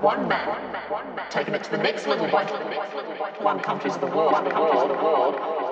one man, taking it to the next level by one country's the world, one country's the world.